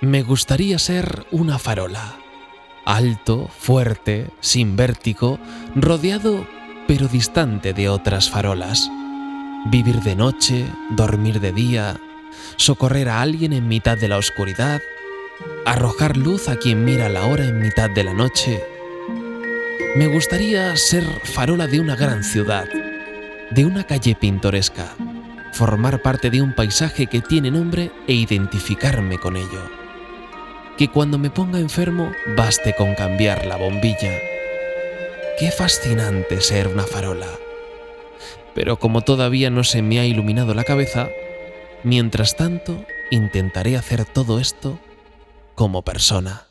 Me gustaría ser una farola. Alto, fuerte, sin vértigo, rodeado pero distante de otras farolas. Vivir de noche, dormir de día, socorrer a alguien en mitad de la oscuridad, arrojar luz a quien mira la hora en mitad de la noche. Me gustaría ser farola de una gran ciudad, de una calle pintoresca, formar parte de un paisaje que tiene nombre e identificarme con ello. Que cuando me ponga enfermo baste con cambiar la bombilla. Qué fascinante ser una farola. Pero como todavía no se me ha iluminado la cabeza, mientras tanto intentaré hacer todo esto como persona.